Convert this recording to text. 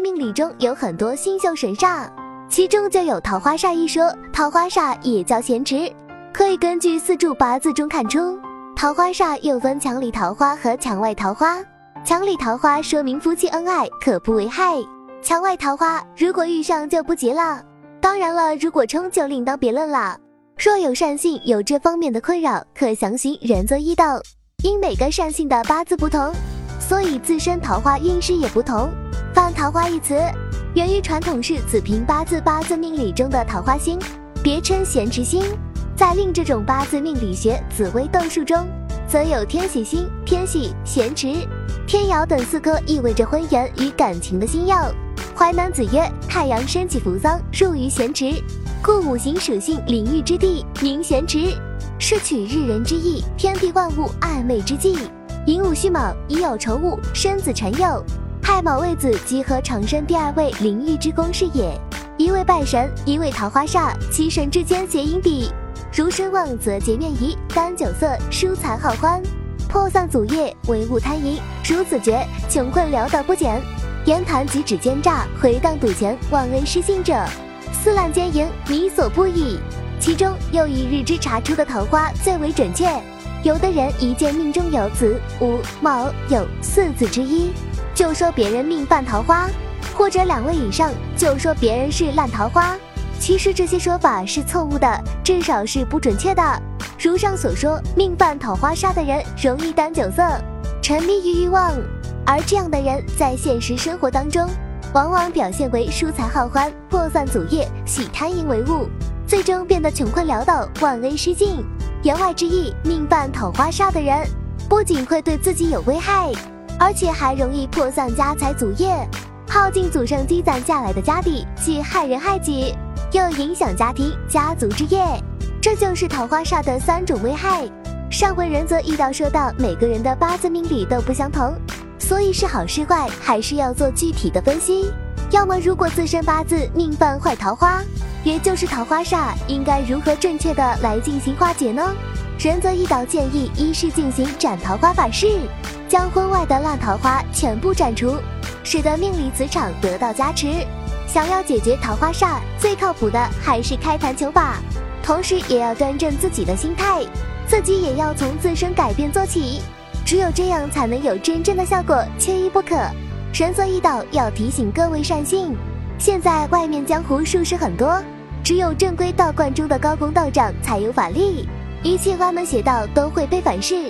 命理中有很多星宿神煞，其中就有桃花煞一说。桃花煞也叫闲池，可以根据四柱八字中看出。桃花煞又分墙里桃花和墙外桃花。墙里桃花说明夫妻恩爱，可不为害；墙外桃花如果遇上就不吉了。当然了，如果冲就另当别论了。若有善性有这方面的困扰，可详询仁泽一道。因每个善性的八字不同，所以自身桃花运势也不同。犯桃花一词源于传统是子平八字八字命理中的桃花星，别称咸池星。在另这种八字命理学紫微斗数中，则有天喜星、天喜、咸池、天姚等四颗意味着婚姻与感情的星耀。淮南子曰：太阳升起扶桑，入于咸池，故五行属性领域之地名咸池，是取日人之意，天地万物暧昧之际。寅午戌卯，已有仇物，生子辰酉，太卯未子，即合长生第二位灵域之宫是也。一位拜神，一位桃花煞，其神之间谐音比。如身旺则结怨疑，单酒色，疏财好欢，破丧祖业，唯物贪淫，如子绝，穷困潦倒不减，言谈举止奸诈，回荡赌钱，忘恩失信者，私滥奸淫，迷所不已。其中又以日之查出的桃花最为准确。有的人一见命中有子午卯酉四字之一，就说别人命犯桃花，或者两位以上，就说别人是烂桃花。其实这些说法是错误的，至少是不准确的。如上所说，命犯桃花煞的人容易担酒色，沉迷于欲望，而这样的人在现实生活当中，往往表现为疏财好欢、破散祖业、喜贪淫为物，最终变得穷困潦倒、忘恩失尽。言外之意，命犯桃花煞的人，不仅会对自己有危害，而且还容易破散家财祖业，耗尽祖上积攒下来的家底，既害人害己。又影响家庭、家族之业，这就是桃花煞的三种危害。上回仁则一道说到，每个人的八字命理都不相同，所以是好是坏还是要做具体的分析。要么如果自身八字命犯坏桃花，也就是桃花煞，应该如何正确的来进行化解呢？仁则一道建议：一是进行斩桃花法事，将婚外的烂桃花全部斩除，使得命理磁场得到加持。想要解决桃花煞，最靠谱的还是开坛求法，同时也要端正自己的心态，自己也要从自身改变做起，只有这样才能有真正的效果，缺一不可。神作一道要提醒各位善信，现在外面江湖术士很多，只有正规道观中的高公道长才有法力，一切歪门邪道都会被反噬。